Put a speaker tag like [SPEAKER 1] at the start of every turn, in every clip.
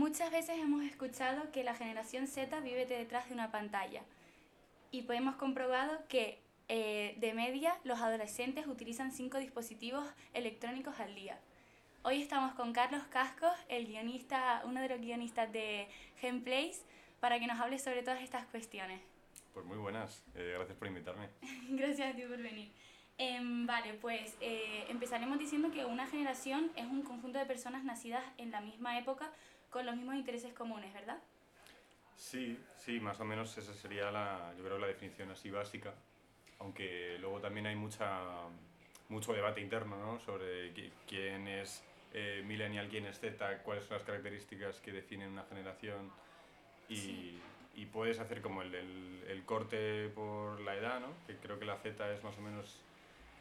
[SPEAKER 1] Muchas veces hemos escuchado que la generación Z vive detrás de una pantalla y hemos comprobado que eh, de media los adolescentes utilizan cinco dispositivos electrónicos al día. Hoy estamos con Carlos Cascos, el guionista, uno de los guionistas de Gameplays, para que nos hable sobre todas estas cuestiones.
[SPEAKER 2] Pues muy buenas, eh, gracias por invitarme.
[SPEAKER 1] gracias a ti por venir. Em, vale, pues eh, empezaremos diciendo que una generación es un conjunto de personas nacidas en la misma época con los mismos intereses comunes, ¿verdad?
[SPEAKER 2] Sí, sí, más o menos esa sería la, yo creo, la definición así básica, aunque luego también hay mucha, mucho debate interno ¿no? sobre quién es eh, millennial, quién es Z, cuáles son las características que definen una generación y, y puedes hacer como el, el, el, corte por la edad, ¿no? que creo que la Z es más o menos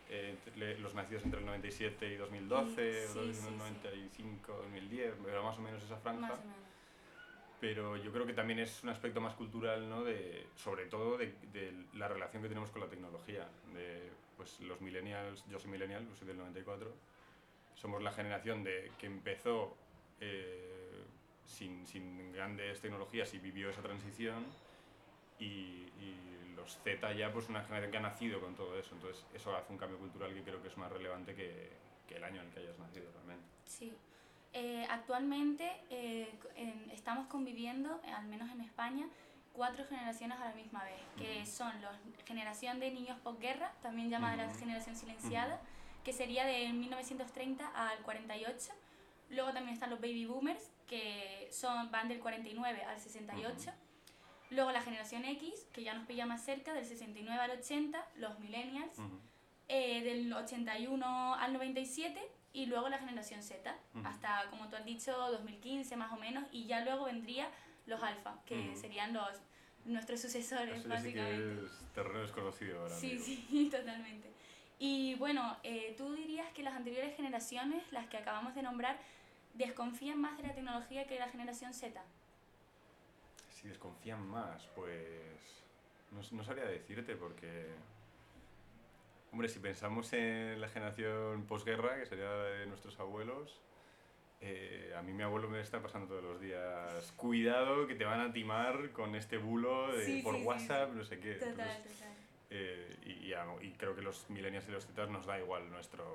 [SPEAKER 2] eh, los nacidos entre el 97 y 2012, sí, 95, 2010, pero más o menos esa franja. Pero yo creo que también es un aspecto más cultural, ¿no? de, sobre todo de, de, la relación que tenemos con la tecnología. De, pues los millennials, yo soy millennial, soy del 94, somos la generación de, que empezó eh, sin, sin grandes tecnologías y vivió esa transición y, y, los Z ya pues una generación que ha nacido con todo eso, entonces eso hace un cambio cultural que creo que es más relevante que, que el año en el que hayas nacido realmente.
[SPEAKER 1] Sí. Eh, actualmente eh, en, estamos conviviendo, al menos en España, cuatro generaciones a la misma vez, que son la generación de niños posguerra, también llamada la generación silenciada, que sería de 1930 al 48. Luego también están los baby boomers, que son, van del 49 al 68. Luego la generación X, que ya nos pilla más cerca, del 69 al 80, los millennials, eh, del 81 al 97, y luego la generación Z, hasta, como tú has dicho, 2015 más o menos, y ya luego vendría los alfa, que serían los nuestros sucesores,
[SPEAKER 2] Eso
[SPEAKER 1] básicamente.
[SPEAKER 2] Que es terreno desconocido ahora.
[SPEAKER 1] Sí, sí, totalmente. Y bueno, eh, tú dirías que las anteriores generaciones, las que acabamos de nombrar, desconfían más de la tecnología que la generación Z
[SPEAKER 2] si desconfían más, pues no, no sabría decirte porque... Hombre, si pensamos en la generación posguerra, que sería la de nuestros abuelos, eh, a mí mi abuelo me está pasando todos los días, cuidado que te van a timar con este bulo de,
[SPEAKER 1] Sí,
[SPEAKER 2] por
[SPEAKER 1] sí,
[SPEAKER 2] WhatsApp,
[SPEAKER 1] sí.
[SPEAKER 2] no sé qué.
[SPEAKER 1] Total,
[SPEAKER 2] Entonces,
[SPEAKER 1] total.
[SPEAKER 2] eh, y, y, y creo que los millennials y los zetas nos da igual nuestros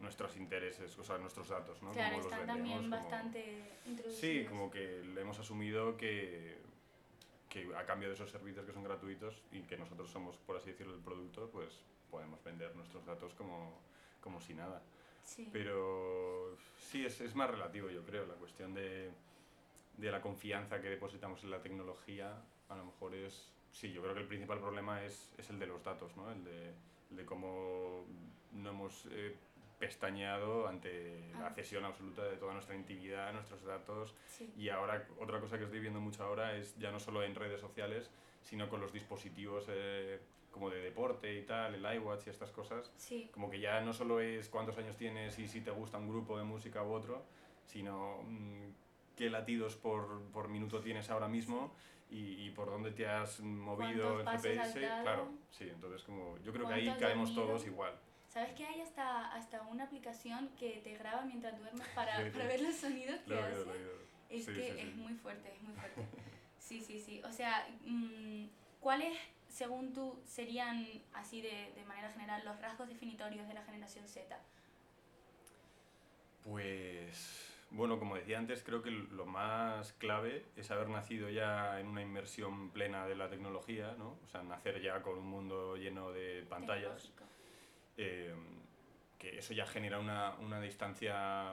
[SPEAKER 2] nuestros intereses, o sea, nuestros datos, ¿no?
[SPEAKER 1] Claro, están
[SPEAKER 2] vendemos,
[SPEAKER 1] también
[SPEAKER 2] cómo-
[SPEAKER 1] bastante introducidos.
[SPEAKER 2] Sí, como que le hemos asumido que, que a cambio de esos servicios que son gratuitos y que nosotros somos, por así decirlo, el producto, pues podemos vender nuestros datos como, como si nada.
[SPEAKER 1] Sí.
[SPEAKER 2] Pero sí, es, es más relativo, yo creo, la cuestión de, de la confianza que depositamos en la tecnología, a lo mejor es... Sí, yo creo que el principal problema es, es el de los datos, ¿no? El de, el de cómo no hemos eh, pestañeado ante la
[SPEAKER 1] Ah.
[SPEAKER 2] cesión absoluta de toda nuestra intimidad, nuestros datos.
[SPEAKER 1] Sí.
[SPEAKER 2] Y ahora, otra cosa que estoy viendo mucho ahora es ya no solo en redes sociales, sino con los dispositivos eh, como de deporte y tal, el iWatch y estas cosas.
[SPEAKER 1] Sí.
[SPEAKER 2] Como que ya no solo es cuántos años tienes y si te gusta un grupo de música u otro, sino mm, qué latidos por, por minuto tienes ahora mismo y, y por dónde te has movido
[SPEAKER 1] ¿Cuántos
[SPEAKER 2] en GPS. Claro, sí, entonces como yo creo que ahí
[SPEAKER 1] ¿Cuánto has
[SPEAKER 2] caemos todos igual.
[SPEAKER 1] ¿Sabes que hay hasta, hasta una aplicación que te graba mientras duermes para, para ver los sonidos que hace? Es
[SPEAKER 2] Sí,
[SPEAKER 1] que
[SPEAKER 2] sí, sí.
[SPEAKER 1] es muy fuerte, es muy fuerte. Sí, sí, sí. O sea, mm, ¿cuáles, según tú, serían, así de, de manera general, los rasgos definitorios de la generación Z?
[SPEAKER 2] Pues bueno, como decía antes, creo que lo más clave es haber nacido ya en una inmersión plena de la tecnología, ¿no? O sea, nacer ya con un mundo lleno de pantallas.
[SPEAKER 1] Tecnológico.
[SPEAKER 2] Eh, que eso ya genera una, una distancia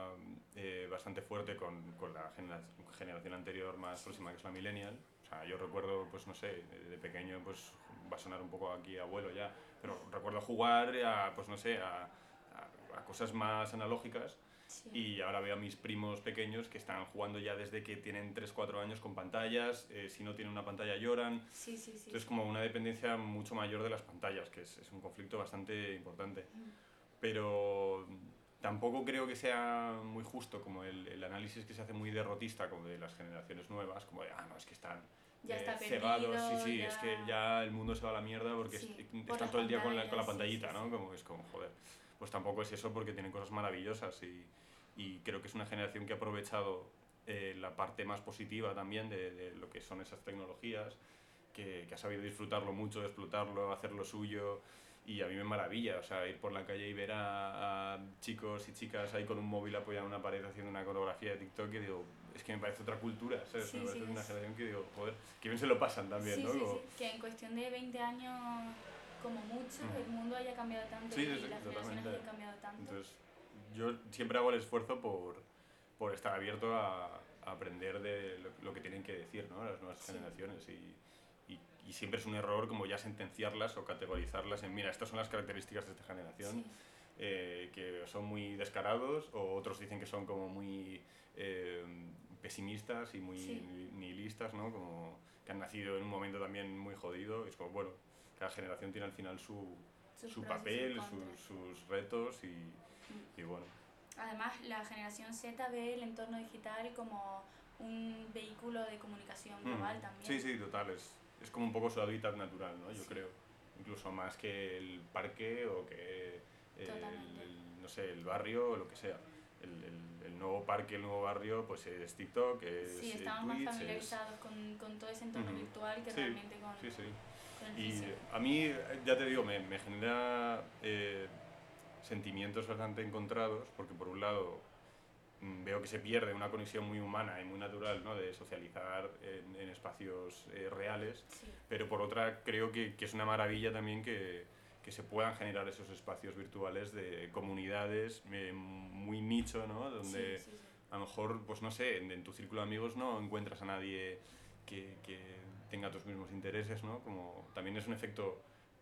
[SPEAKER 2] eh, bastante fuerte con, con la genera- generación anterior más próxima, que es la millennial. O sea, yo recuerdo, pues no sé, de pequeño, pues va a sonar un poco aquí abuelo ya, pero recuerdo jugar a, pues no sé, a, a- a cosas más analógicas
[SPEAKER 1] Sí.
[SPEAKER 2] y ahora veo a mis primos pequeños que están jugando ya desde que tienen 3-4 años con pantallas, eh, si no tienen una pantalla lloran,
[SPEAKER 1] Sí, sí,
[SPEAKER 2] entonces como una dependencia mucho mayor de las pantallas, que es, es un conflicto bastante importante.
[SPEAKER 1] Mm.
[SPEAKER 2] Pero tampoco creo que sea muy justo como el, el análisis que se hace muy derrotista como de las generaciones nuevas, como de, ah, no, es que están
[SPEAKER 1] Ya
[SPEAKER 2] eh,
[SPEAKER 1] está
[SPEAKER 2] cegados,
[SPEAKER 1] perdido,
[SPEAKER 2] sí, sí,
[SPEAKER 1] ya-
[SPEAKER 2] es que ya el mundo se va a la mierda porque
[SPEAKER 1] Sí,
[SPEAKER 2] est-
[SPEAKER 1] por
[SPEAKER 2] están todo el día con la, con la
[SPEAKER 1] pantallas, sí,
[SPEAKER 2] pantallita,
[SPEAKER 1] sí,
[SPEAKER 2] ¿no? Como es como, joder, pues tampoco es eso porque tienen cosas maravillosas y, y creo que es una generación que ha aprovechado eh, la parte más positiva también de, de, lo que son esas tecnologías, que, que ha sabido disfrutarlo mucho, explotarlo, hacer lo suyo. Y a mí me maravilla, o sea, ir por la calle y ver a, a chicos y chicas ahí con un móvil apoyado en una pared haciendo una coreografía de TikTok y digo, es que me parece otra cultura, ¿sabes?
[SPEAKER 1] Sí,
[SPEAKER 2] me parece
[SPEAKER 1] sí,
[SPEAKER 2] una
[SPEAKER 1] es-
[SPEAKER 2] generación que digo, joder, que bien se lo pasan también,
[SPEAKER 1] sí,
[SPEAKER 2] ¿no?
[SPEAKER 1] sí,
[SPEAKER 2] Como-
[SPEAKER 1] sí, que en cuestión de 20 años, como mucho,
[SPEAKER 2] Ujú.
[SPEAKER 1] el mundo haya cambiado tanto
[SPEAKER 2] Sí,
[SPEAKER 1] y
[SPEAKER 2] sí, sí,
[SPEAKER 1] las generaciones hayan cambiado tanto.
[SPEAKER 2] Entonces, yo siempre hago el esfuerzo por, por estar abierto a, a aprender de lo, lo que tienen que decir ¿no? las nuevas
[SPEAKER 1] Sí.
[SPEAKER 2] generaciones. Y, y, y siempre es un error como ya sentenciarlas o categorizarlas en, mira, estas son las características de esta generación,
[SPEAKER 1] Sí,
[SPEAKER 2] eh, que son muy descarados, o otros dicen que son como muy eh, pesimistas y muy
[SPEAKER 1] Sí.
[SPEAKER 2] nihilistas, ¿no? como que han nacido en un momento también muy jodido. Y es como, bueno, cada generación tiene al final su, su papel, sus, sus retos y, y bueno.
[SPEAKER 1] Además, la generación Z ve el entorno digital como un vehículo de comunicación global
[SPEAKER 2] Mm.
[SPEAKER 1] también.
[SPEAKER 2] Sí, sí, total, es, es como un poco su hábitat natural, ¿no? Yo
[SPEAKER 1] Sí.
[SPEAKER 2] creo. Incluso más que el parque o que el,
[SPEAKER 1] Totalmente.
[SPEAKER 2] el, no sé, el barrio o lo que sea. El, el- el nuevo parque, el nuevo barrio, pues es TikTok, es
[SPEAKER 1] Sí,
[SPEAKER 2] eh,
[SPEAKER 1] estamos más
[SPEAKER 2] Twitch, es-
[SPEAKER 1] familiarizados con, con todo ese entorno virtual que
[SPEAKER 2] Sí,
[SPEAKER 1] realmente con,
[SPEAKER 2] Sí, sí.
[SPEAKER 1] con el
[SPEAKER 2] Y
[SPEAKER 1] físico.
[SPEAKER 2] a mí, eh, ya te digo, me, me genera eh, sentimientos bastante encontrados, porque por un lado mm, veo que se pierde una conexión muy humana y muy natural, ¿no? De socializar en, en espacios eh, reales,
[SPEAKER 1] Sí,
[SPEAKER 2] pero por otra creo que, que es una maravilla también que, que se puedan generar esos espacios virtuales de comunidades eh, muy nicho, ¿no? Donde
[SPEAKER 1] sí, sí, sí.
[SPEAKER 2] a lo mejor, pues no sé, en, en tu círculo de amigos no encuentras a nadie que, que tenga tus mismos intereses, ¿no? Como también es un efecto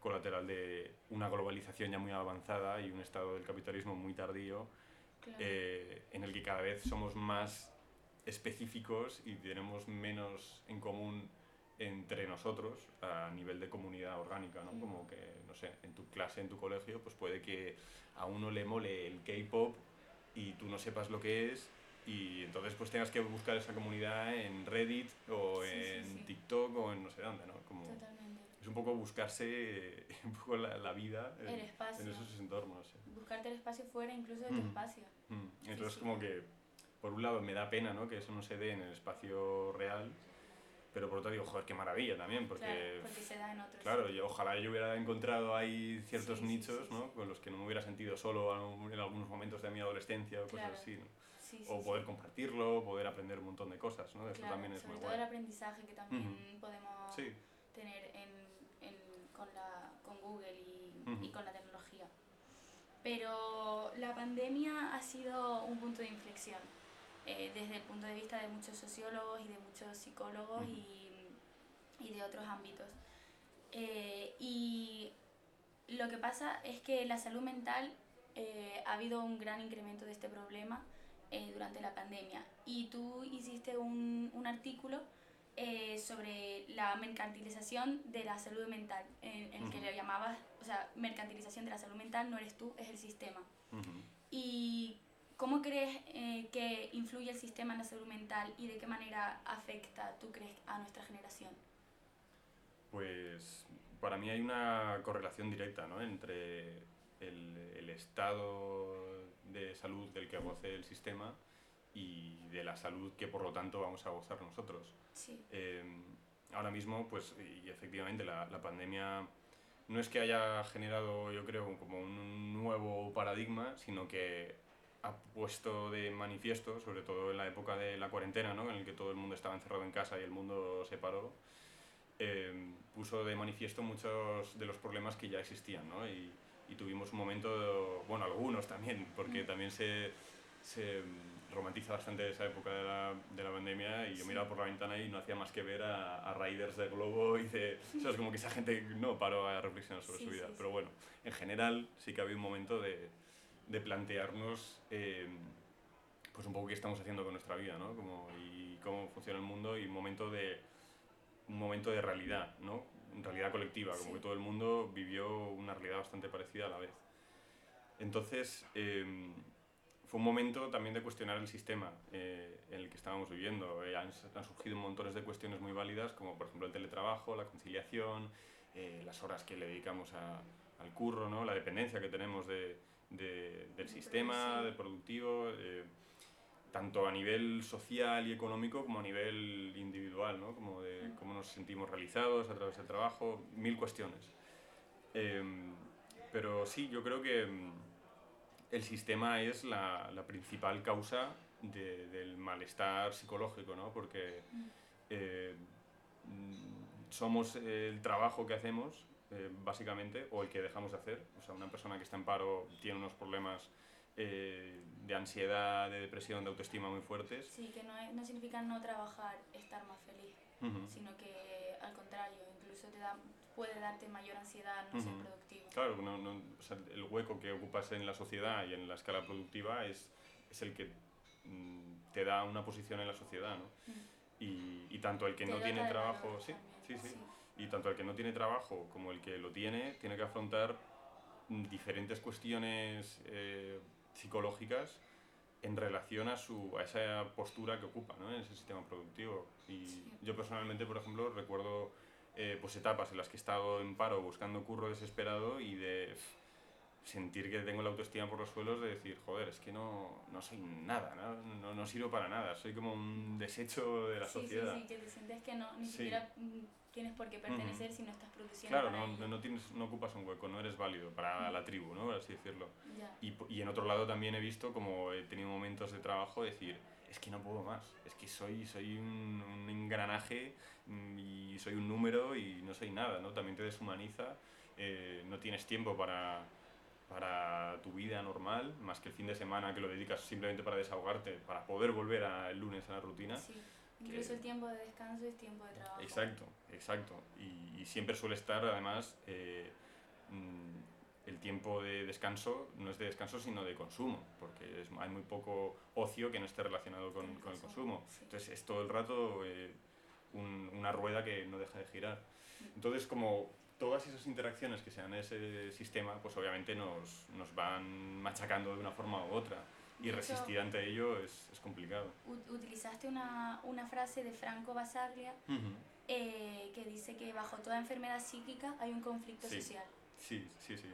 [SPEAKER 2] colateral de una globalización ya muy avanzada y un estado del capitalismo muy tardío,
[SPEAKER 1] Claro.
[SPEAKER 2] eh, en el que cada vez somos más específicos y tenemos menos en común entre nosotros a nivel de comunidad orgánica, ¿no? Como que, no sé, en tu clase, en tu colegio, pues puede que a uno le mole el K-pop y tú no sepas lo que es y entonces pues tengas que buscar esa comunidad en Reddit o
[SPEAKER 1] Sí, sí,
[SPEAKER 2] en
[SPEAKER 1] sí.
[SPEAKER 2] TikTok o en no sé dónde, ¿no? Como
[SPEAKER 1] Totalmente.
[SPEAKER 2] Es un poco buscarse un poco la, la vida en,
[SPEAKER 1] El
[SPEAKER 2] en esos entornos. sí.
[SPEAKER 1] Buscarte el espacio fuera incluso de tu
[SPEAKER 2] Mm.
[SPEAKER 1] espacio.
[SPEAKER 2] Mm, Entonces
[SPEAKER 1] sí.
[SPEAKER 2] como que por un lado me da pena ¿no? que eso no se dé en el espacio real, pero por otro digo, joder, qué maravilla también, porque...
[SPEAKER 1] claro, porque se da en otros.
[SPEAKER 2] Claro, y ojalá yo hubiera encontrado ahí ciertos
[SPEAKER 1] Sí, sí,
[SPEAKER 2] nichos,
[SPEAKER 1] sí,
[SPEAKER 2] ¿no?
[SPEAKER 1] sí.
[SPEAKER 2] Con los que no me hubiera sentido solo en algunos momentos de mi adolescencia o cosas
[SPEAKER 1] Claro.
[SPEAKER 2] así, ¿no?
[SPEAKER 1] Sí, sí,
[SPEAKER 2] O
[SPEAKER 1] sí.
[SPEAKER 2] poder compartirlo, poder aprender un montón de cosas, ¿no? Eso
[SPEAKER 1] Claro,
[SPEAKER 2] también es
[SPEAKER 1] sobre
[SPEAKER 2] muy
[SPEAKER 1] todo
[SPEAKER 2] guay.
[SPEAKER 1] el aprendizaje que también
[SPEAKER 2] Ujú.
[SPEAKER 1] podemos
[SPEAKER 2] Sí,
[SPEAKER 1] tener en, en- con, la, con Google y,
[SPEAKER 2] Ujú.
[SPEAKER 1] y con la tecnología. Pero la pandemia ha sido un punto de inflexión eh, desde el punto de vista de muchos sociólogos y de muchos psicólogos
[SPEAKER 2] Ujú.
[SPEAKER 1] y, y de otros ámbitos. Eh, y lo que pasa es que la salud mental eh, ha habido un gran incremento de este problema eh, durante la pandemia. Y tú hiciste un, un artículo eh, sobre la mercantilización de la salud mental, en, en el que le llamabas, o sea, mercantilización de la salud mental no eres tú, es el sistema. ¿Y cómo crees eh, que influye el sistema en la salud mental y de qué manera afecta, tú crees, a nuestra generación?
[SPEAKER 2] Pues para mí hay una correlación directa ¿no? entre el, el estado de salud del que goce el sistema y de la salud que por lo tanto vamos a gozar nosotros.
[SPEAKER 1] Sí,
[SPEAKER 2] Eh, ahora mismo, pues, y efectivamente la, la pandemia no es que haya generado, yo creo, como un nuevo paradigma, sino que ha puesto de manifiesto, sobre todo en la época de la cuarentena, ¿no? en el que todo el mundo estaba encerrado en casa y el mundo se paró, eh, puso de manifiesto muchos de los problemas que ya existían, ¿no? Y, y tuvimos un momento, bueno, algunos también, porque
[SPEAKER 1] Mm.
[SPEAKER 2] también se, se romantiza bastante esa época de la, de la pandemia y yo
[SPEAKER 1] Sí.
[SPEAKER 2] miraba por la ventana y no hacía más que ver a, a riders de globo y de... ¿Sabes? Como que esa gente no paró a reflexionar sobre
[SPEAKER 1] Sí,
[SPEAKER 2] su vida.
[SPEAKER 1] sí,
[SPEAKER 2] Pero bueno, en general sí que había un momento de, de plantearnos eh, pues un poco qué estamos haciendo con nuestra vida, ¿no? Como, y cómo funciona el mundo y un momento de, un momento de realidad, ¿no? Realidad colectiva, como que todo el mundo vivió una realidad bastante parecida a la vez. Entonces, eh, fue un momento también de cuestionar el sistema eh, en el que estábamos viviendo. Eh, han, han surgido montones de cuestiones muy válidas, como por ejemplo el teletrabajo, la conciliación, eh, las horas que le dedicamos a- al curro, ¿no? la dependencia que tenemos de, de- del
[SPEAKER 1] De
[SPEAKER 2] sistema, del productivo. eh, tanto a nivel social y económico como a nivel individual, ¿no? como de cómo nos sentimos realizados a través del trabajo, mil cuestiones. Em, pero sí, yo creo que mm, el sistema es la, la principal causa de, del malestar psicológico, ¿no? porque eh, mm, somos el trabajo que hacemos, eh, básicamente, o el que dejamos de hacer. O sea, una persona que está en paro tiene unos problemas eh, de ansiedad, de depresión, de autoestima muy fuertes.
[SPEAKER 1] Sí, que no, no significa no trabajar, estar más feliz, sino que al contrario, incluso te da, puede darte mayor ansiedad, no ser productivo.
[SPEAKER 2] Claro, no, no, o sea, el hueco que ocupas en la sociedad y en la escala productiva es, es el que mm, te da una posición en la sociedad, ¿no? y, y, tanto el que no tiene trabajo, sí,
[SPEAKER 1] también,
[SPEAKER 2] sí, sí,
[SPEAKER 1] sí.
[SPEAKER 2] y tanto el que no tiene trabajo como el que lo tiene, tiene que afrontar mm, diferentes cuestiones eh, psicológicas en relación a, su, a esa postura que ocupa ¿no? en ese sistema productivo. Y
[SPEAKER 1] Sí.
[SPEAKER 2] yo personalmente, por ejemplo, recuerdo eh, pues etapas en las que he estado en paro buscando curro desesperado y de sentir que tengo la autoestima por los suelos de decir, joder, es que no, no soy nada, ¿no? No, no sirvo para nada, soy como un desecho de la
[SPEAKER 1] Sí, sí,
[SPEAKER 2] sociedad.
[SPEAKER 1] sí, que te sientes que no, ni
[SPEAKER 2] Sí.
[SPEAKER 1] siquiera mm, tienes por qué pertenecer si no estás produciendo
[SPEAKER 2] Claro,
[SPEAKER 1] para
[SPEAKER 2] no,
[SPEAKER 1] ello.
[SPEAKER 2] no, tienes, no ocupas un hueco, no eres válido para la tribu, ¿no? por así decirlo.
[SPEAKER 1] Ya.
[SPEAKER 2] Y, y en otro lado también he visto como he tenido momentos de trabajo decir, es que no puedo más, es que soy, soy un, un engranaje mm, y soy un número y no soy nada, ¿no? También te deshumaniza, eh, no tienes tiempo para, para tu vida normal, más que el fin de semana que lo dedicas simplemente para desahogarte, para poder volver a- el lunes a la rutina.
[SPEAKER 1] Sí. Incluso
[SPEAKER 2] que-
[SPEAKER 1] el tiempo de descanso es tiempo de trabajo.
[SPEAKER 2] Exacto, exacto. Y, y siempre suele estar, además, eh, mm, el tiempo de descanso no es de descanso, sino de consumo, porque es- hay muy poco ocio que no esté relacionado con,
[SPEAKER 1] Con el
[SPEAKER 2] con el
[SPEAKER 1] consumo,
[SPEAKER 2] consumo.
[SPEAKER 1] sí.
[SPEAKER 2] Entonces es todo el rato eh, un- una rueda que no deja de girar. Entonces, como todas esas interacciones que se dan en ese sistema, pues obviamente nos, nos van machacando de una forma u otra. Y resistir ante ello es, es complicado.
[SPEAKER 1] Ut- Utilizaste una, una frase de Franco Basaglia eh, que dice que bajo toda enfermedad psíquica hay un conflicto
[SPEAKER 2] Sí.
[SPEAKER 1] social.
[SPEAKER 2] Sí, sí, sí.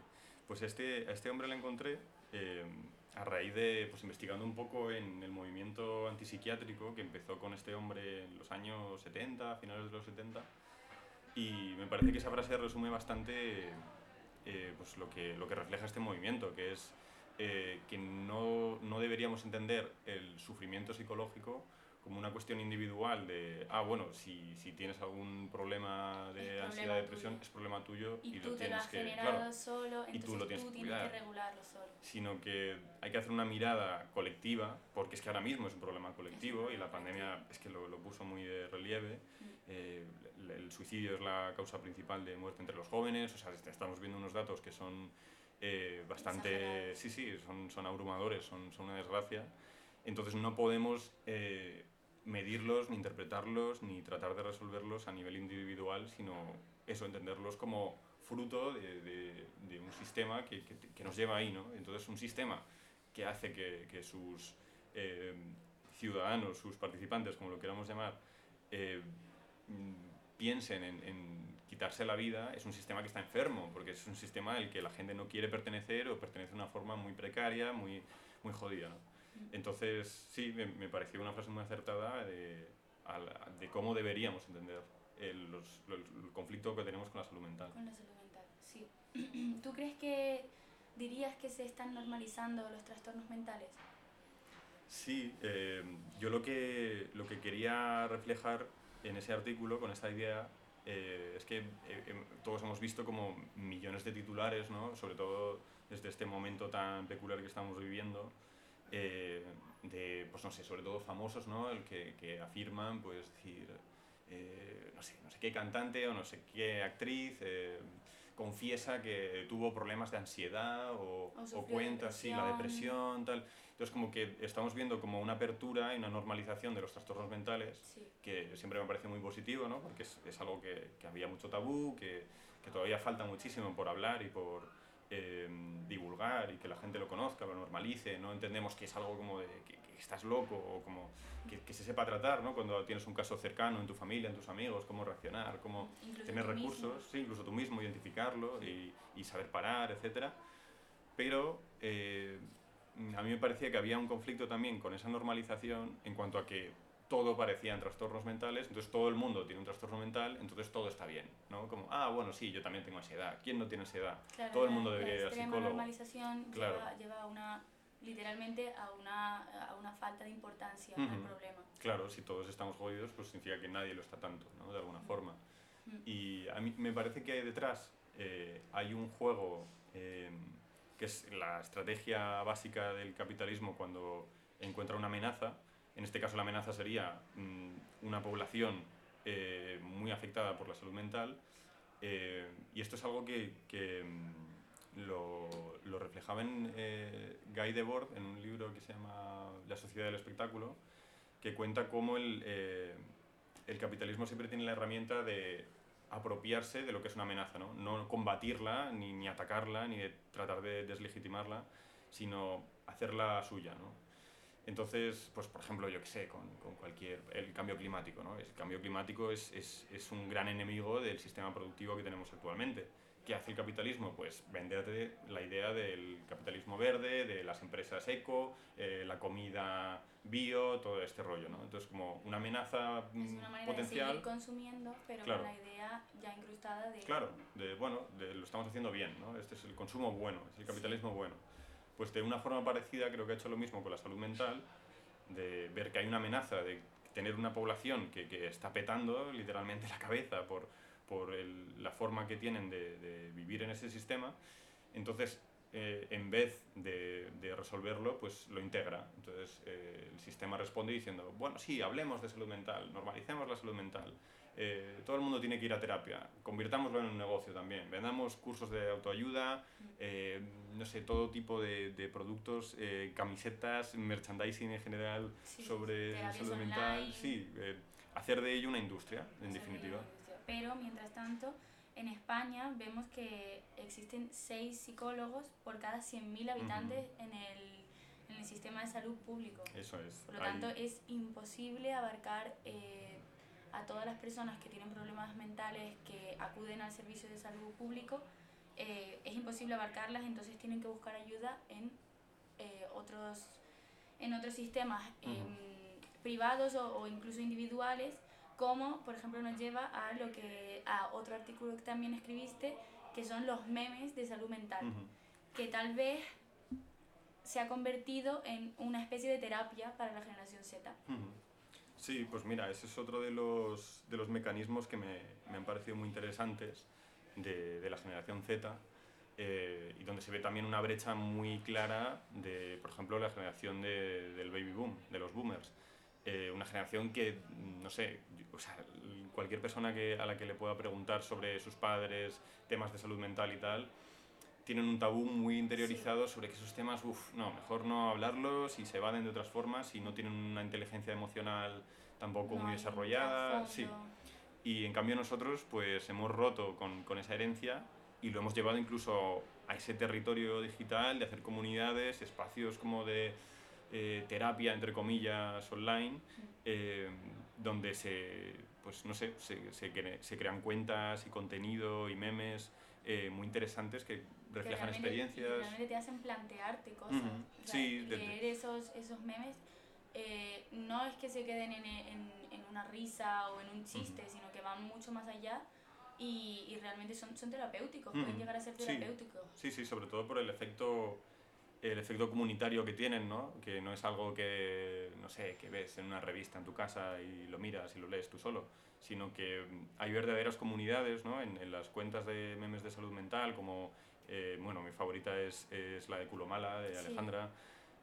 [SPEAKER 2] Pues este, a este hombre le encontré eh, a raíz de, pues investigando un poco en el movimiento antipsiquiátrico que empezó con este hombre en los años 70, a finales de los 70, y me parece que esa frase resume bastante eh, pues lo, que, lo que refleja este movimiento, que es eh, que no, no deberíamos entender el sufrimiento psicológico como una cuestión individual de, ah, bueno, si, si tienes algún problema de
[SPEAKER 1] Es
[SPEAKER 2] ansiedad,
[SPEAKER 1] problema
[SPEAKER 2] depresión,
[SPEAKER 1] tuyo.
[SPEAKER 2] es problema tuyo
[SPEAKER 1] Y,
[SPEAKER 2] y,
[SPEAKER 1] tú
[SPEAKER 2] lo
[SPEAKER 1] te lo
[SPEAKER 2] tienes
[SPEAKER 1] has
[SPEAKER 2] que,
[SPEAKER 1] generado
[SPEAKER 2] claro,
[SPEAKER 1] solo,
[SPEAKER 2] y tú lo tienes que
[SPEAKER 1] tienes
[SPEAKER 2] cuidar.
[SPEAKER 1] que regularlo solo.
[SPEAKER 2] sino que hay que hacer una mirada colectiva, porque es que ahora mismo es un problema colectivo y la pandemia es que lo, lo puso muy de relieve. Eh, el, suicidio es la causa principal de muerte entre los jóvenes, o sea, est- estamos viendo unos datos que son eh, bastante, sí, sí, son, son abrumadores, son, son una desgracia. Entonces no podemos eh, medirlos, ni interpretarlos, ni tratar de resolverlos a nivel individual, sino eso, entenderlos como fruto de, de- de un sistema que, que- que nos lleva ahí, ¿no? Entonces un sistema que hace que, que sus eh, ciudadanos, sus participantes, como lo queramos llamar, eh, piensen en, en quitarse la vida, es un sistema que está enfermo, porque es un sistema al que la gente no quiere pertenecer o pertenece de una forma muy precaria, muy, muy jodida, ¿no? Entonces, sí, me, me pareció una frase muy acertada de, al- de cómo deberíamos entender el, los- lo- el conflicto que tenemos con la salud mental.
[SPEAKER 1] Con la salud mental, sí. ¿Tú crees que dirías que se están normalizando los trastornos mentales?
[SPEAKER 2] Sí, eh, yo lo que, lo que quería reflejar en ese artículo con esta idea eh, es que eh, em- todos hemos visto como millones de titulares, ¿no? sobre todo desde este momento tan peculiar que estamos viviendo, eh, de, pues no sé, sobre todo famosos, ¿no? El que, que afirman, pues decir, eh, no sé, no sé qué cantante o no sé qué actriz eh, confiesa que tuvo problemas de ansiedad o,
[SPEAKER 1] O
[SPEAKER 2] cuenta, sí, la
[SPEAKER 1] depresión,
[SPEAKER 2] tal. Entonces como que estamos viendo como una apertura y una normalización de los trastornos mentales
[SPEAKER 1] Sí.
[SPEAKER 2] que siempre me parece muy positivo, ¿no? porque es, es algo que, que había mucho tabú, que, que todavía falta muchísimo por hablar y por eh, divulgar y que la gente lo conozca, lo normalice, no entendemos que es algo como de que, que estás loco o como que, se sepa tratar, ¿no? cuando tienes un caso cercano en tu familia, en tus amigos, cómo reaccionar, cómo
[SPEAKER 1] Incluso
[SPEAKER 2] tener
[SPEAKER 1] mismo.
[SPEAKER 2] recursos, sí, incluso tú mismo identificarlo y, y saber parar, etc. Pero eh, a mí me parecía que había un conflicto también con esa normalización en cuanto a que todo parecía en trastornos mentales, entonces todo el mundo tiene un trastorno mental, entonces todo está bien, ¿no? Como, ah, bueno, sí, yo también tengo ansiedad. ¿Quién no tiene ansiedad? todo el mundo debería ir al psicólogo. La
[SPEAKER 1] normalización claro. lleva, lleva, una, literalmente a una, a una falta de importancia al problema.
[SPEAKER 2] Claro, si todos estamos jodidos, pues significa que nadie lo está tanto, ¿no? De alguna forma. Y a mí me parece que detrás eh, hay un juego eh, que es la estrategia básica del capitalismo cuando encuentra una amenaza, en este caso la amenaza sería mm, una población eh, muy afectada por la salud mental. Eh, y esto es algo que, que mm, lo, lo, reflejaba en eh, Guy Debord en un libro que se llama La sociedad del espectáculo, que cuenta cómo el, el capitalismo siempre tiene la herramienta de apropiarse de lo que es una amenaza, no, no combatirla, ni, ni atacarla, ni de tratar de deslegitimarla, sino hacerla suya. ¿no? Entonces, pues por ejemplo, yo qué sé, con, con, cualquier... El cambio climático, ¿no? El cambio climático es, es, es, un gran enemigo del sistema productivo que tenemos actualmente. ¿Qué hace el capitalismo? Pues venderte la idea del capitalismo verde, de las empresas eco, eh, la comida bio, todo este rollo, ¿no? Entonces, como una amenaza
[SPEAKER 1] es una
[SPEAKER 2] manera potencial...
[SPEAKER 1] De seguir consumiendo, pero con la idea ya incrustada de...
[SPEAKER 2] Claro, de, bueno, de, lo estamos haciendo bien, ¿no? Este es el consumo bueno, es el capitalismo bueno. Pues de una forma parecida creo que ha hecho lo mismo con la salud mental, de ver que hay una amenaza de tener una población que, que está petando literalmente la cabeza por, por el, la forma que tienen de, de, vivir en ese sistema. Entonces, eh, en vez de, de, resolverlo, pues lo integra. Entonces, eh, el sistema responde diciendo, bueno, sí, hablemos de salud mental, normalicemos la salud mental, eh, todo el mundo tiene que ir a terapia, convirtámoslo en un negocio también, vendamos cursos de autoayuda, eh, no sé, todo tipo de, de productos, eh, camisetas, merchandising en general sobre salud mental, sí, hacer de ello una industria, en definitiva.
[SPEAKER 1] Pero, mientras tanto, en España vemos que existen seis psicólogos por cada 100.000 habitantes en, el, en el sistema de salud público.
[SPEAKER 2] Eso es.
[SPEAKER 1] Por lo tanto, es imposible abarcar a todas las personas que tienen problemas mentales que acuden al servicio de salud público, eh, es imposible abarcarlas, entonces tienen que buscar ayuda en, eh, otros, en otros sistemas em, privados o, o, incluso individuales, como por ejemplo nos lleva a, lo que, a otro artículo que también escribiste, que son los memes de salud mental, que tal vez se ha convertido en una especie de terapia para la generación Z.
[SPEAKER 2] Sí, pues mira, ese es otro de los, de los mecanismos que me, me han parecido muy interesantes de, de la generación Z eh, y donde se ve también una brecha muy clara de, por ejemplo, la generación de, del baby boom, de los boomers. Eh, una generación que, no sé, o sea, cualquier persona que, a la que le pueda preguntar sobre sus padres, temas de salud mental y tal, tienen un tabú muy interiorizado sobre que esos temas, uff, no, mejor no hablarlos y se evaden de otras formas y no tienen una inteligencia emocional tampoco muy desarrollada. Sí. Y en cambio nosotros pues hemos roto con, con, esa herencia y lo hemos llevado incluso a ese territorio digital de hacer comunidades, espacios como de eh, terapia, entre comillas, online, eh, donde se, pues no sé, se, se, se, crean cuentas y contenido y memes eh, muy interesantes que reflejan experiencias.
[SPEAKER 1] Realmente te hacen plantearte cosas. sí, leer esos, esos memes eh, no es que se queden en, en, en, una risa o en un chiste, sino que van mucho más allá y, y realmente son, son terapéuticos, pueden llegar a ser terapéuticos.
[SPEAKER 2] Sí. sí, sobre todo por el efecto el efecto comunitario que tienen, ¿no? Que no es algo que, no sé, que ves en una revista en tu casa y lo miras y lo lees tú solo, sino que hay verdaderas comunidades, ¿no? En, en las cuentas de memes de salud mental, como eh, bueno, mi favorita es, es, la de Culomala, de Alejandra.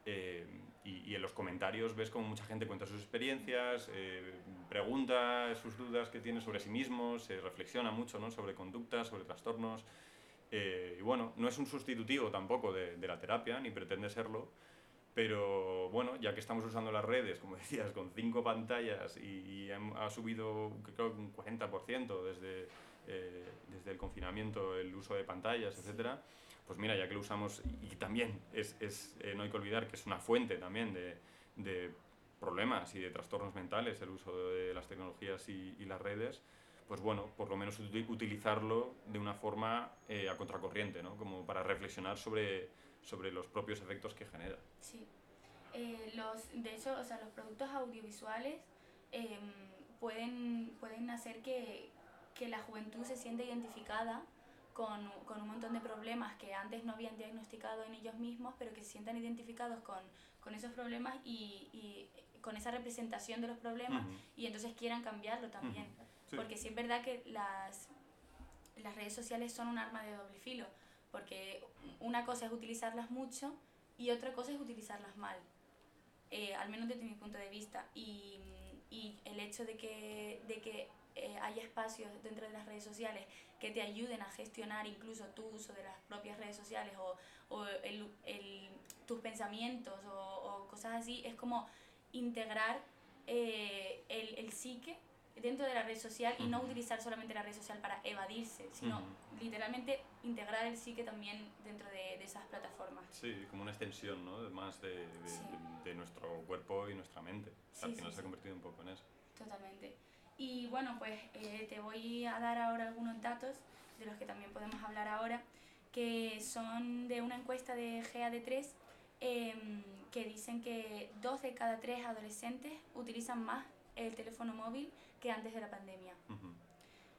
[SPEAKER 2] Eh, y, y, en los comentarios ves como mucha gente cuenta sus experiencias, eh, pregunta sus dudas que tiene sobre sí mismo, se reflexiona mucho ¿no? sobre conductas, sobre trastornos. Eh, y bueno, no es un sustitutivo tampoco de, de, la terapia, ni pretende serlo, pero bueno, ya que estamos usando las redes, como decías, con cinco pantallas y, y ha subido creo un 40% desde eh, desde el confinamiento, el uso de pantallas, etcétera, pues mira, ya que lo usamos, y, también es, es eh, no hay que olvidar que es una fuente también de, de, problemas y de trastornos mentales el uso de las tecnologías y, y las redes, pues bueno, por lo menos utilizarlo de una forma eh, a contracorriente, ¿no? Como para reflexionar sobre, sobre los propios efectos que genera.
[SPEAKER 1] Sí. Eh, los, de hecho, o sea, los productos audiovisuales em, pueden, pueden hacer que, que la juventud se sienta identificada con, con, un montón de problemas que antes no habían diagnosticado en ellos mismos, pero que se sientan identificados con, con esos problemas y, y, con esa representación de los problemas y entonces quieran cambiarlo también. Porque sí es verdad que las, las redes sociales son un arma de doble filo, porque una cosa es utilizarlas mucho y otra cosa es utilizarlas mal, eh, al menos desde mi punto de vista. Y, y el hecho de que, de que eh, haya espacios dentro de las redes sociales que te ayuden a gestionar incluso tu uso de las propias redes sociales o, o el, el, tus pensamientos o, o, cosas así, es como integrar eh, el, el psique dentro de la red social y no utilizar solamente la red social para evadirse, sino literalmente integrar el psique también dentro de, de, esas plataformas.
[SPEAKER 2] Sí, como una extensión, ¿no? Más de, de, sí. de nuestro cuerpo y nuestra mente. Sí, Al final sí, se ha convertido un poco en eso.
[SPEAKER 1] Totalmente. Y bueno, pues eh, te voy a dar ahora algunos datos de los que también podemos hablar ahora, que son de una encuesta de GAD3 eh, que dicen que dos de cada tres adolescentes utilizan más el teléfono móvil que antes de la pandemia. Uh -huh.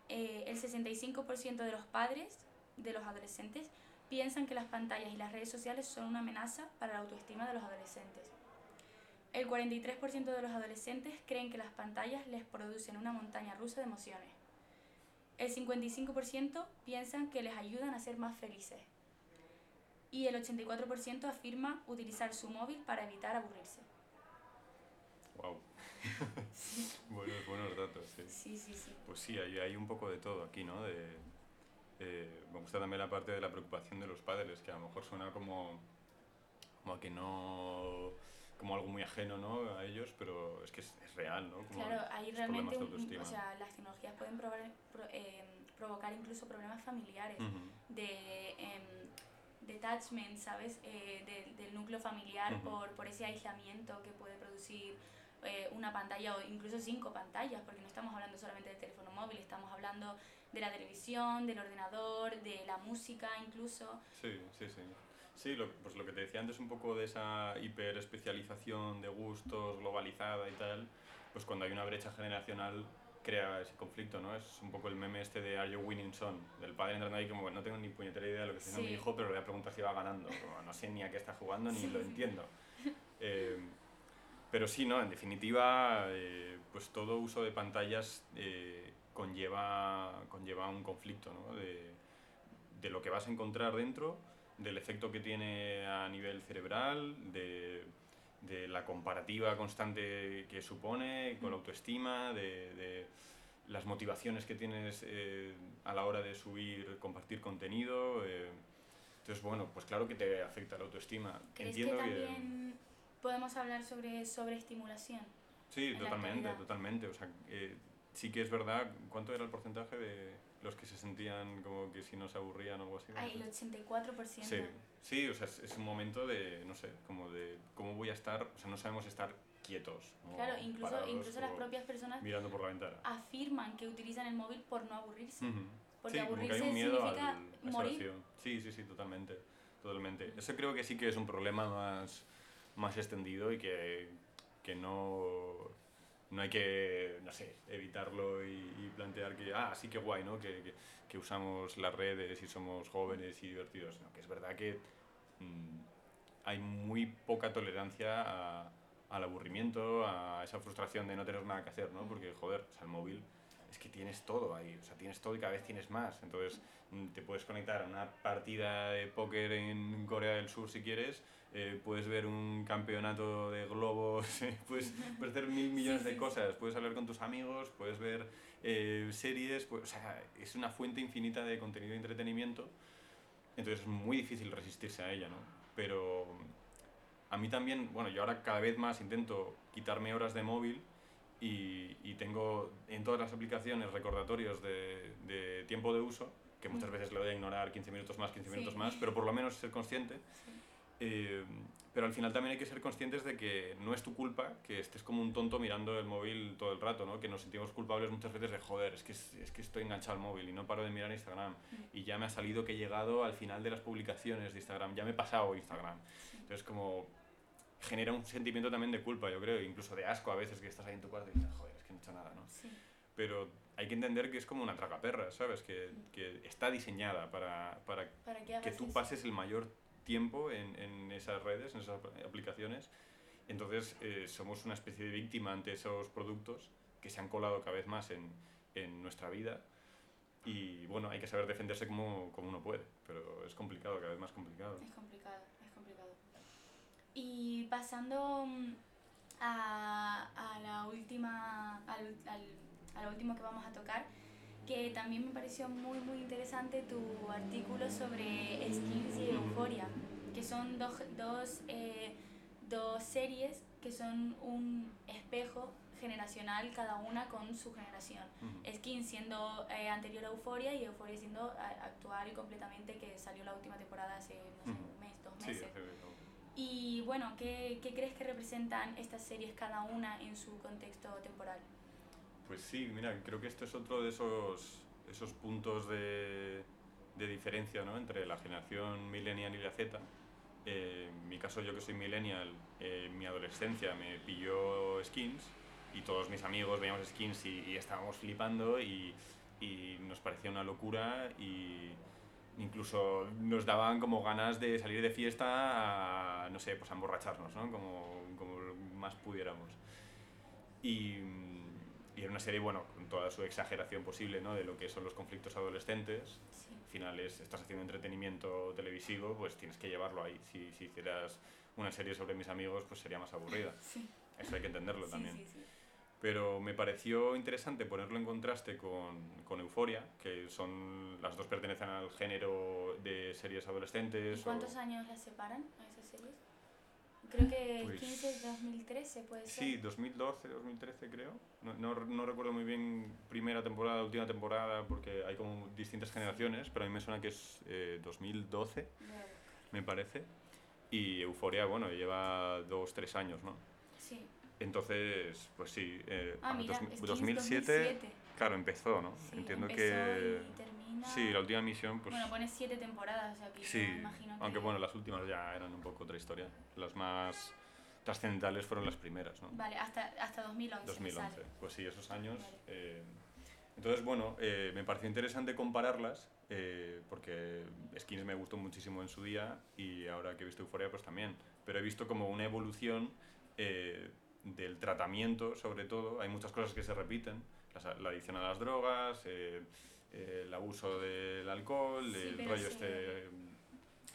[SPEAKER 1] eh, el 65% de los padres de los adolescentes piensan que las pantallas y las redes sociales son una amenaza para la autoestima de los adolescentes. El 43% de los adolescentes creen que las pantallas les producen una montaña rusa de emociones. El 55% piensan que les ayudan a ser más felices. Y el 84% afirma utilizar su móvil para evitar aburrirse.
[SPEAKER 2] Wow. buenos, buenos datos, sí.
[SPEAKER 1] Sí, sí, sí.
[SPEAKER 2] Pues sí, hay, hay un poco de todo aquí, ¿no? De, eh, me gusta también la parte de la preocupación de los padres, que a lo mejor suena como, como a que no como algo muy ajeno ¿no? a ellos, pero es que es, es real, ¿no? Como
[SPEAKER 1] claro, hay realmente, un, o sea, las tecnologías pueden probar, pro, eh, provocar incluso problemas familiares, uh -huh. de eh, detachment, ¿sabes? Eh, de, del núcleo familiar uh -huh. por, por ese aislamiento que puede producir eh, una pantalla o incluso cinco pantallas, porque no estamos hablando solamente del teléfono móvil, estamos hablando de la televisión, del ordenador, de la música incluso.
[SPEAKER 2] Sí, sí, sí. Sí, lo, pues lo que te decía antes un poco de esa hiperespecialización de gustos globalizada y tal, pues cuando hay una brecha generacional crea ese conflicto, ¿no? Es un poco el meme este de Are You Winning Son? Del padre entrando ahí como, no tengo ni puñetera idea de lo que está haciendo sí. mi hijo, pero le voy a preguntar si va ganando. Como, no sé ni a qué está jugando ni sí, lo entiendo. Eh, pero sí, ¿no? En definitiva, eh, pues todo uso de pantallas eh, conlleva, conlleva un conflicto, ¿no? De, de lo que vas a encontrar dentro del efecto que tiene a nivel cerebral, de, de la comparativa constante que supone con la autoestima, de, de las motivaciones que tienes eh, a la hora de subir, compartir contenido. Eh, entonces, bueno, pues claro que te afecta la autoestima.
[SPEAKER 1] ¿Crees Entiendo que también que, podemos hablar sobre sobreestimulación?
[SPEAKER 2] Sí, totalmente, totalmente. O sea, eh, sí que es verdad. ¿Cuánto era el porcentaje de los que se sentían como que si no se aburrían o algo así.
[SPEAKER 1] Ay, el 84%.
[SPEAKER 2] Sí, sí, o sea, es, es, un momento de, no sé, como de cómo voy a estar, o sea, no sabemos estar quietos.
[SPEAKER 1] Claro, incluso, incluso las propias personas
[SPEAKER 2] mirando por la ventana.
[SPEAKER 1] afirman que utilizan el móvil por no aburrirse. Uh -huh. Porque
[SPEAKER 2] sí,
[SPEAKER 1] aburrirse
[SPEAKER 2] hay un miedo
[SPEAKER 1] significa
[SPEAKER 2] al,
[SPEAKER 1] morir.
[SPEAKER 2] Sí, sí, sí, totalmente. Totalmente. Eso creo que sí que es un problema más, más extendido y que, que no no hay que, no sé, evitarlo y, y, plantear que, ah, sí que guay, ¿no? Que, que, que, usamos las redes y somos jóvenes y divertidos. No, que es verdad que mmm, hay muy poca tolerancia a, al aburrimiento, a esa frustración de no tener nada que hacer, ¿no? Porque, joder, o sea, el móvil es que tienes todo ahí, o sea, tienes todo y cada vez tienes más. Entonces, te puedes conectar a una partida de póker en Corea del Sur si quieres, eh, puedes ver un campeonato de globos, puedes, puedes hacer mil millones de cosas, puedes hablar con tus amigos, puedes ver eh, series, pues, o sea, es una fuente infinita de contenido de entretenimiento, entonces es muy difícil resistirse a ella, ¿no? Pero a mí también, bueno, yo ahora cada vez más intento quitarme horas de móvil y, y tengo en todas las aplicaciones recordatorios de, de tiempo de uso, que muchas veces le doy a ignorar 15 minutos más, 15 minutos sí. más, pero por lo menos ser consciente. Sí Eh, pero al final también hay que ser conscientes de que no es tu culpa que estés como un tonto mirando el móvil todo el rato, ¿no? Que nos sentimos culpables muchas veces de, joder, es que, es, que estoy enganchado al móvil y no paro de mirar Instagram. Y ya me ha salido que he llegado al final de las publicaciones de Instagram, ya me he pasado Instagram. Entonces como genera un sentimiento también de culpa, yo creo, incluso de asco a veces que estás ahí en tu cuarto y dices, joder, es que no he hecho nada, ¿no? Pero hay que entender que es como una tragaperra, ¿sabes? Que, que está diseñada para, para, que, tú pases el mayor tiempo en, en, esas redes, en esas aplicaciones. Entonces eh, somos una especie de víctima ante esos productos que se han colado cada vez más en, en nuestra vida. Y bueno, hay que saber defenderse como, como, uno puede, pero es complicado, cada vez más complicado.
[SPEAKER 1] Es complicado, es complicado. Y pasando mm, a, a la última, al, al, a lo último que vamos a tocar, que también me pareció muy muy interesante tu artículo sobre Skins y Euphoria, que son dos, dos, eh, dos series que son un espejo generacional cada una con su generación. Skins siendo eh, anterior a Euphoria y Euphoria siendo actual completamente que salió la última temporada hace no sé, un mes, dos meses. y bueno, ¿qué, ¿qué crees que representan estas series cada una en su contexto temporal?
[SPEAKER 2] Pues sí, mira, creo que esto es otro de esos, esos puntos de, de diferencia ¿no? entre la generación millennial y la Z. Eh, en mi caso, yo que soy millennial, eh, en mi adolescencia me pilló skins y todos mis amigos veíamos skins y, estábamos flipando y, y, nos parecía una locura y incluso nos daban como ganas de salir de fiesta a, no sé, pues a emborracharnos, ¿no? como, como más pudiéramos. Y y era una serie, bueno, con toda su exageración posible, ¿no? De lo que son los conflictos adolescentes. Al final es, estás haciendo entretenimiento televisivo, pues tienes que llevarlo ahí. Si, si hicieras una serie sobre mis amigos, pues sería más aburrida. Eso hay que entenderlo también. Pero me pareció interesante ponerlo en contraste con, con Euforia, que son las dos pertenecen al género de series adolescentes.
[SPEAKER 1] ¿Y cuántos años las separan a esas series? Creo que pues, 15 2013 puede ser.
[SPEAKER 2] Sí, 2012, 2013 creo. No, no, no, recuerdo muy bien primera temporada, última temporada, porque hay como distintas generaciones, pero a mí me suena que es 2012, eh, me parece. Y Euforia, bueno, lleva dos, tres años, ¿no?
[SPEAKER 1] Sí.
[SPEAKER 2] Entonces, pues sí,
[SPEAKER 1] eh, ah, mira,
[SPEAKER 2] 2007, 2007, claro, empezó, ¿no? Entiendo que... Sí, la última misión, pues...
[SPEAKER 1] Bueno, pone siete temporadas, o sea que sí, me imagino que...
[SPEAKER 2] aunque bueno, las últimas ya eran un poco otra historia. Las más trascendentales fueron las primeras, ¿no?
[SPEAKER 1] Vale, hasta, hasta 2011.
[SPEAKER 2] 2011, pues sí, esos años... Eh, entonces, bueno, eh, me pareció interesante compararlas, eh, porque Skins me gustó muchísimo en su día y ahora que he visto Euphoria, pues también. Pero he visto como una evolución del tratamiento, sobre todo. Hay muchas cosas que se repiten, la, adicción a las drogas, el abuso del alcohol, el rollo este...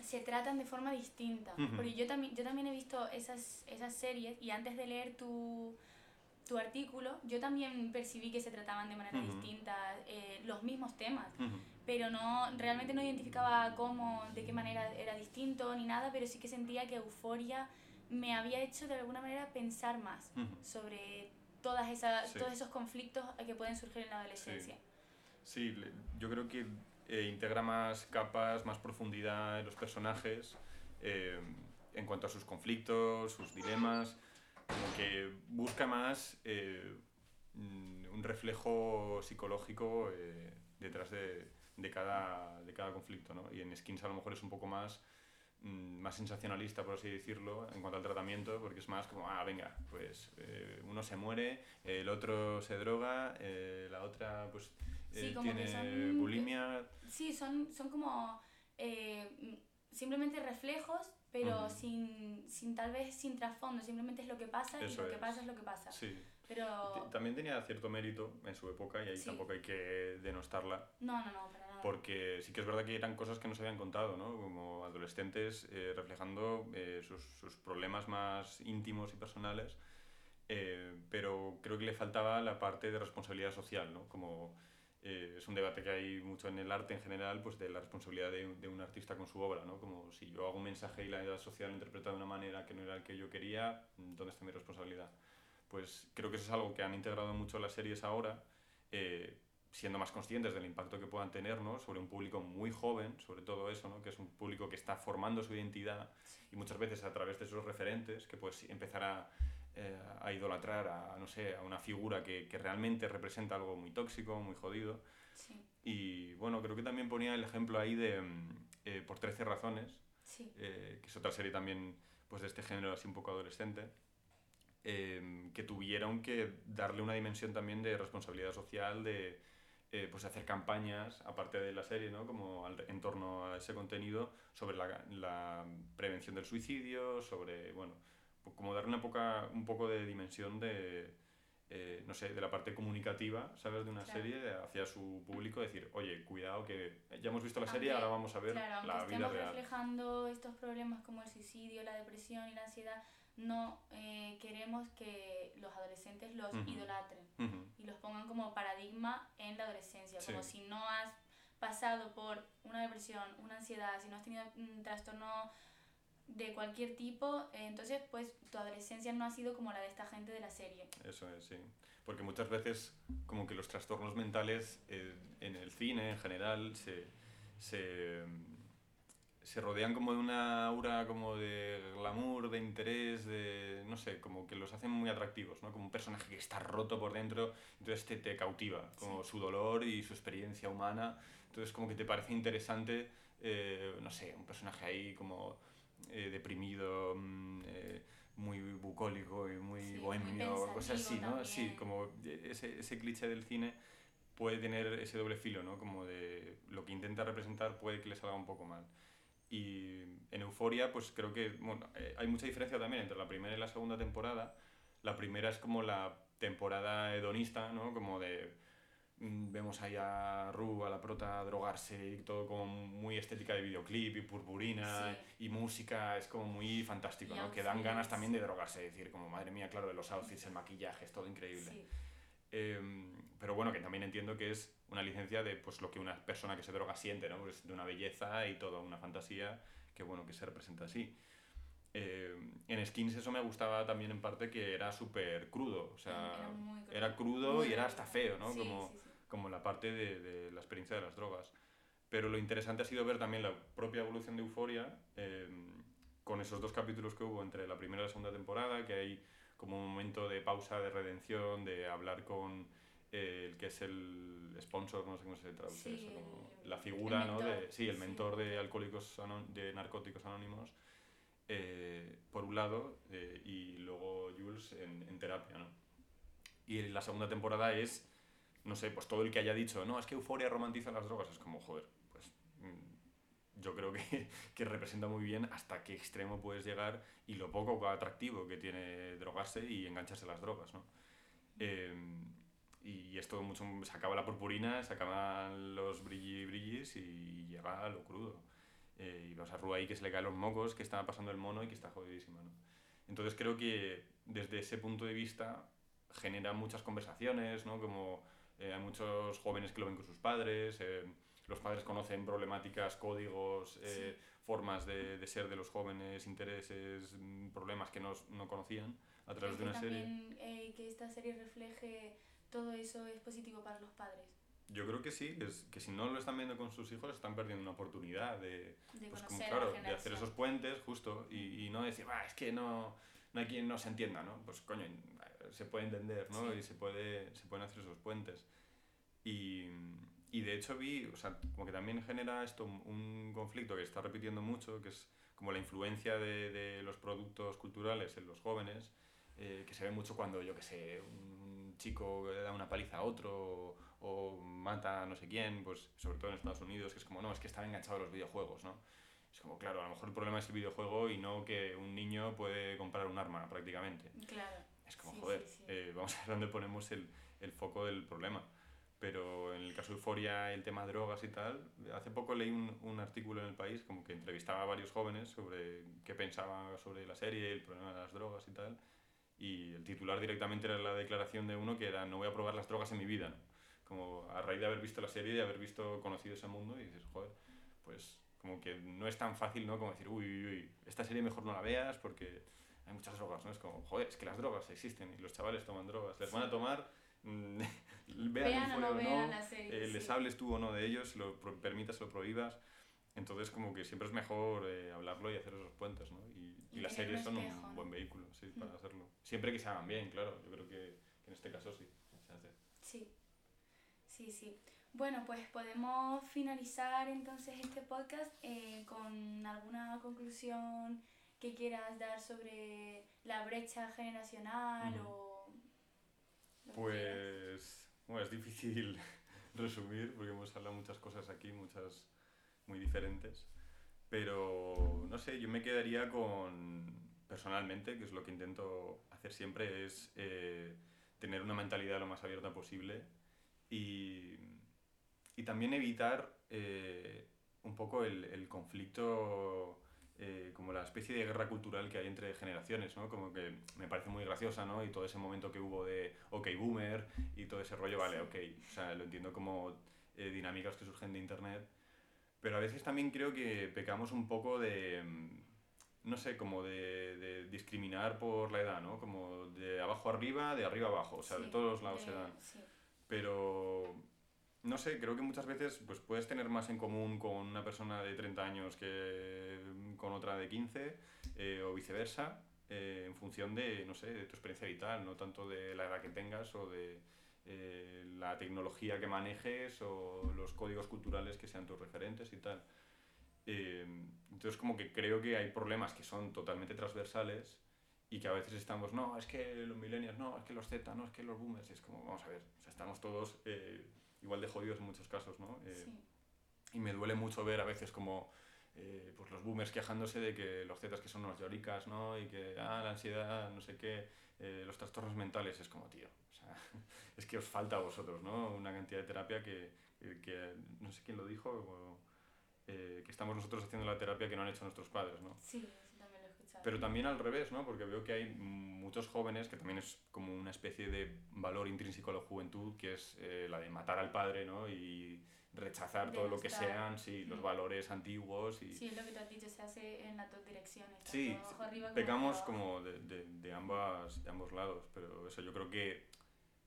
[SPEAKER 1] Se tratan de forma distinta, porque yo también, yo también he visto esas, esas series y antes de leer tu, tu artículo, yo también percibí que se trataban de manera distinta eh, los mismos temas, pero no realmente no identificaba cómo, de qué manera era distinto ni nada, pero sí que sentía que Euforia me había hecho de alguna manera pensar más sobre todas esas, todos esos conflictos que pueden surgir en la adolescencia.
[SPEAKER 2] Sí, yo creo que eh, integra más capas, más profundidad en los personajes eh, en cuanto a sus conflictos, sus dilemas, como que busca más eh, un reflejo psicológico detrás de, de, cada, de cada conflicto. ¿no? Y en Skins a lo mejor es un poco más mm, más sensacionalista, por así decirlo, en cuanto al tratamiento, porque es más como, ah, venga, pues uno se muere, el otro se droga, la otra pues sí, eh, como que son, bulimia.
[SPEAKER 1] Sí, son, son como eh, simplemente reflejos, pero sin, sin tal vez sin trasfondo, simplemente es lo que pasa y lo que pasa es lo que pasa.
[SPEAKER 2] Sí. Pero... También tenía cierto mérito en su época y ahí tampoco hay que denostarla.
[SPEAKER 1] No, no, no, para nada.
[SPEAKER 2] Porque sí que es verdad que eran cosas que nos habían contado, ¿no? Como adolescentes eh, reflejando sus, sus, problemas más íntimos y personales, pero creo que le faltaba la parte de responsabilidad social, ¿no? Como eh, es un debate que hay mucho en el arte en general, pues de la responsabilidad de, de, un artista con su obra, ¿no? Como si yo hago un mensaje y la edad social lo interpreta de una manera que no era el que yo quería, ¿dónde está mi responsabilidad? Pues creo que eso es algo que han integrado mucho las series ahora, eh, siendo más conscientes del impacto que puedan tener ¿no? sobre un público muy joven, sobre todo eso, ¿no? que es un público que está formando su identidad y muchas veces a través de esos referentes, que pues empezar a, eh, a idolatrar a, no sé, a una figura que, que, realmente representa algo muy tóxico, muy jodido. Y bueno, creo que también ponía el ejemplo ahí de mm, eh, Por 13 razones, eh, que es otra serie también pues, de este género así un poco adolescente. que tuvieron que darle una dimensión también de responsabilidad social, de, eh, pues hacer campañas, aparte de la serie, ¿no? como en torno a ese contenido, sobre la, la prevención del suicidio, sobre, bueno, como darle una poca, un poco de dimensión de, eh, no sé, de la parte comunicativa, ¿sabes? De una serie hacia su público, decir, oye, cuidado que ya hemos visto la serie, ahora vamos a ver
[SPEAKER 1] claro,
[SPEAKER 2] la vida real.
[SPEAKER 1] reflejando estos problemas como el suicidio, la depresión y la ansiedad, no eh, queremos que los adolescentes los idolatren y los pongan como paradigma en la adolescencia, como si no has pasado por una depresión, una ansiedad, si no has tenido un trastorno de cualquier tipo, entonces pues tu adolescencia no ha sido como la de esta gente de la serie.
[SPEAKER 2] Eso es, sí. Porque muchas veces como que los trastornos mentales eh, en el cine en general se, se se rodean como de una aura como de glamour, de interés, de no sé, como que los hacen muy atractivos, ¿no? Como un personaje que está roto por dentro, entonces te, te cautiva, como su dolor y su experiencia humana, entonces como que te parece interesante, eh, no sé, un personaje ahí como eh, deprimido, mm, eh, muy bucólico y muy bohemio, cosas así, ¿no? Sí, como ese, ese cliché del cine puede tener ese doble filo, ¿no? Como de lo que intenta representar puede que le salga un poco mal. Y en Euforia, pues creo que bueno, eh, hay mucha diferencia también entre la primera y la segunda temporada. La primera es como la temporada hedonista, ¿no? Como de vemos ahí a Ru, a la prota, drogarse y todo como muy estética de videoclip y purpurina y música, es como muy fantástico, ¿no? Que dan ganas también de drogarse, decir, como madre mía, claro, de los outfits, el maquillaje, es todo increíble. Em, pero bueno, que también entiendo que es una licencia de pues, lo que una persona que se droga siente, ¿no? Pues de una belleza y toda una fantasía que bueno, que se representa así. Em, en Skins eso me gustaba también en parte que era súper crudo, o sea, era, crudo, y era hasta feo, ¿no? como, como la parte de, de, la experiencia de las drogas. Pero lo interesante ha sido ver también la propia evolución de Euforia em, con esos dos capítulos que hubo entre la primera y la segunda temporada, que hay como un momento de pausa, de redención, de hablar con eh, el que es el sponsor, no sé cómo se traduce eso, la figura, ¿no? De, sí, el mentor de alcohólicos, de narcóticos anónimos, eh, por un lado, eh, y luego Jules en, en, terapia, ¿no? Y la segunda temporada es, no sé, pues todo el que haya dicho, no, es que Euforia romantiza las drogas, es como, joder, yo creo que, que, representa muy bien hasta qué extremo puedes llegar y lo poco atractivo que tiene drogarse y engancharse las drogas, ¿no? Eh, y esto mucho, se acaba la purpurina, se acaban los brilli brillis y llega a lo crudo. Eh, y vas a Rua ahí que se le caen los mocos, que está pasando el mono y que está jodidísima, ¿no? Entonces creo que desde ese punto de vista genera muchas conversaciones, ¿no? Como eh, hay muchos jóvenes que lo ven con sus padres, los padres conocen problemáticas, códigos, eh, formas de, de, ser de los jóvenes, intereses, mm, problemas que no, no conocían a través de una
[SPEAKER 1] también, serie. Eh, que esta serie refleje todo eso es positivo para los padres.
[SPEAKER 2] Yo creo que sí, es, que si no lo están viendo con sus hijos están perdiendo una oportunidad de, de pues como, claro, de hacer esos puentes justo y, y no decir, ah, es que no, no hay quien no se entienda, ¿no? Pues coño, se puede entender, ¿no? Y se, puede, se pueden hacer esos puentes. Y, y de hecho vi, o sea, como que también genera esto un conflicto que está repitiendo mucho, que es como la influencia de, de los productos culturales en los jóvenes, eh, que se ve mucho cuando, yo que sé, un chico da una paliza a otro o, mata a no sé quién, pues sobre todo en Estados Unidos, que es como, no, es que está enganchado a los videojuegos, ¿no? Es como, claro, a lo mejor el problema es el videojuego y no que un niño puede comprar un arma prácticamente.
[SPEAKER 1] Claro.
[SPEAKER 2] Es como, joder, eh, vamos a ver dónde ponemos el, el foco del problema pero en el caso de Euforia, el tema de drogas y tal, hace poco leí un, un, artículo en El País como que entrevistaba a varios jóvenes sobre qué pensaban sobre la serie, el problema de las drogas y tal, y el titular directamente era la declaración de uno que era no voy a probar las drogas en mi vida, ¿no? como a raíz de haber visto la serie y de haber visto, conocido ese mundo y dices, joder, pues como que no es tan fácil, ¿no? Como decir, uy, uy, uy, esta serie mejor no la veas porque hay muchas drogas, ¿no? Es como, joder, es que las drogas existen y los chavales toman drogas, les van a tomar Mm, vean,
[SPEAKER 1] Vean o no vean la serie,
[SPEAKER 2] eh, les
[SPEAKER 1] sí.
[SPEAKER 2] hables tú o no de ellos, lo permitas o lo prohíbas. Entonces, como que siempre es mejor eh, hablarlo y hacer esos puentes, ¿no? Y, y
[SPEAKER 1] Y
[SPEAKER 2] las series son
[SPEAKER 1] espejo,
[SPEAKER 2] un
[SPEAKER 1] ¿no?
[SPEAKER 2] buen vehículo, sí, para
[SPEAKER 1] Mm.
[SPEAKER 2] hacerlo. Siempre que se hagan bien, claro. Yo creo que, que en este caso sí se hace.
[SPEAKER 1] Sí, sí, sí. Bueno, pues podemos finalizar entonces este podcast eh, con alguna conclusión que quieras dar sobre la brecha generacional
[SPEAKER 2] Ujú.
[SPEAKER 1] o...
[SPEAKER 2] Pues, bueno, es difícil resumir porque hemos hablado muchas cosas aquí, muchas muy diferentes. Pero, no sé, yo me quedaría con, personalmente, que es lo que intento hacer siempre, es eh, tener una mentalidad lo más abierta posible y, y también evitar eh, un poco el, el conflicto, eh, como la especie de guerra cultural que hay entre generaciones, ¿no? Como que me parece muy graciosa, ¿no? Y todo ese momento que hubo de OK Boomer y todo ese rollo, vale, ok, o sea, lo entiendo como eh, dinámicas que surgen de Internet, pero a veces también creo que pecamos un poco de, mm, no sé, como de, de discriminar por la edad, ¿no? Como de abajo arriba, de arriba abajo, o sea, de
[SPEAKER 1] Sí,
[SPEAKER 2] todos los lados
[SPEAKER 1] de-
[SPEAKER 2] se dan
[SPEAKER 1] sí.
[SPEAKER 2] pero no sé, creo que muchas veces pues, puedes tener más en común con una persona de 30 años que con otra de 15 eh, o viceversa, eh, en función de, no sé, de tu experiencia vital, no tanto de la edad que tengas o de eh, la tecnología que manejes o los códigos culturales que sean tus referentes y tal. Entonces como que creo que hay problemas que son totalmente transversales y que a veces estamos, no, es que los millennials, no, es que los Z, no, es que los boomers, es como, vamos a ver, estamos todos igual de jodidos en muchos casos, ¿no? Eh,
[SPEAKER 1] sí.
[SPEAKER 2] Y me duele mucho ver a veces como eh, pues los boomers quejándose de que los Zetas que son unos lloricas, ¿no? Y que, ah, la ansiedad, no sé qué, eh, los trastornos mentales, es como, tío, o sea, es que os falta a vosotros, ¿no? Una cantidad de terapia que, que- no sé quién lo dijo, o, eh, que estamos nosotros haciendo la terapia que no han hecho nuestros padres, ¿no?
[SPEAKER 1] Sí, también lo he escuchado.
[SPEAKER 2] Pero también al revés, ¿no? Porque veo que hay muchos jóvenes, que también es como una especie de valor intrínseco a la juventud, que es eh, la de matar al padre, ¿no? Y rechazar todo lo que sean, sí, los
[SPEAKER 1] Mm.
[SPEAKER 2] valores antiguos y...
[SPEAKER 1] Sí, es lo que tú has dicho, se hace en las dos direcciones.
[SPEAKER 2] Sí,
[SPEAKER 1] abajo arriba como
[SPEAKER 2] pecamos
[SPEAKER 1] abajo.
[SPEAKER 2] como de, de, de ambas, de ambos lados, pero eso yo creo que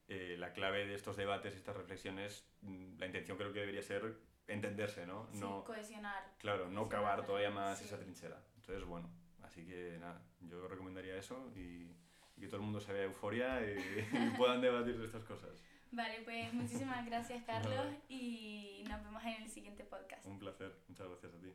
[SPEAKER 2] eh, la clave de estos debates y estas reflexiones, mm, la intención creo que debería ser entenderse, ¿no?
[SPEAKER 1] Sí,
[SPEAKER 2] no
[SPEAKER 1] cohesionar.
[SPEAKER 2] Claro, no cavar todavía más
[SPEAKER 1] sí.
[SPEAKER 2] esa trinchera. Entonces, bueno, así que nada, yo recomendaría eso y, y que todo el mundo se vea euforia y, y puedan debatir de estas cosas.
[SPEAKER 1] Vale, pues muchísimas gracias Carlos y nos vemos en el siguiente podcast.
[SPEAKER 2] Un placer, muchas gracias a ti.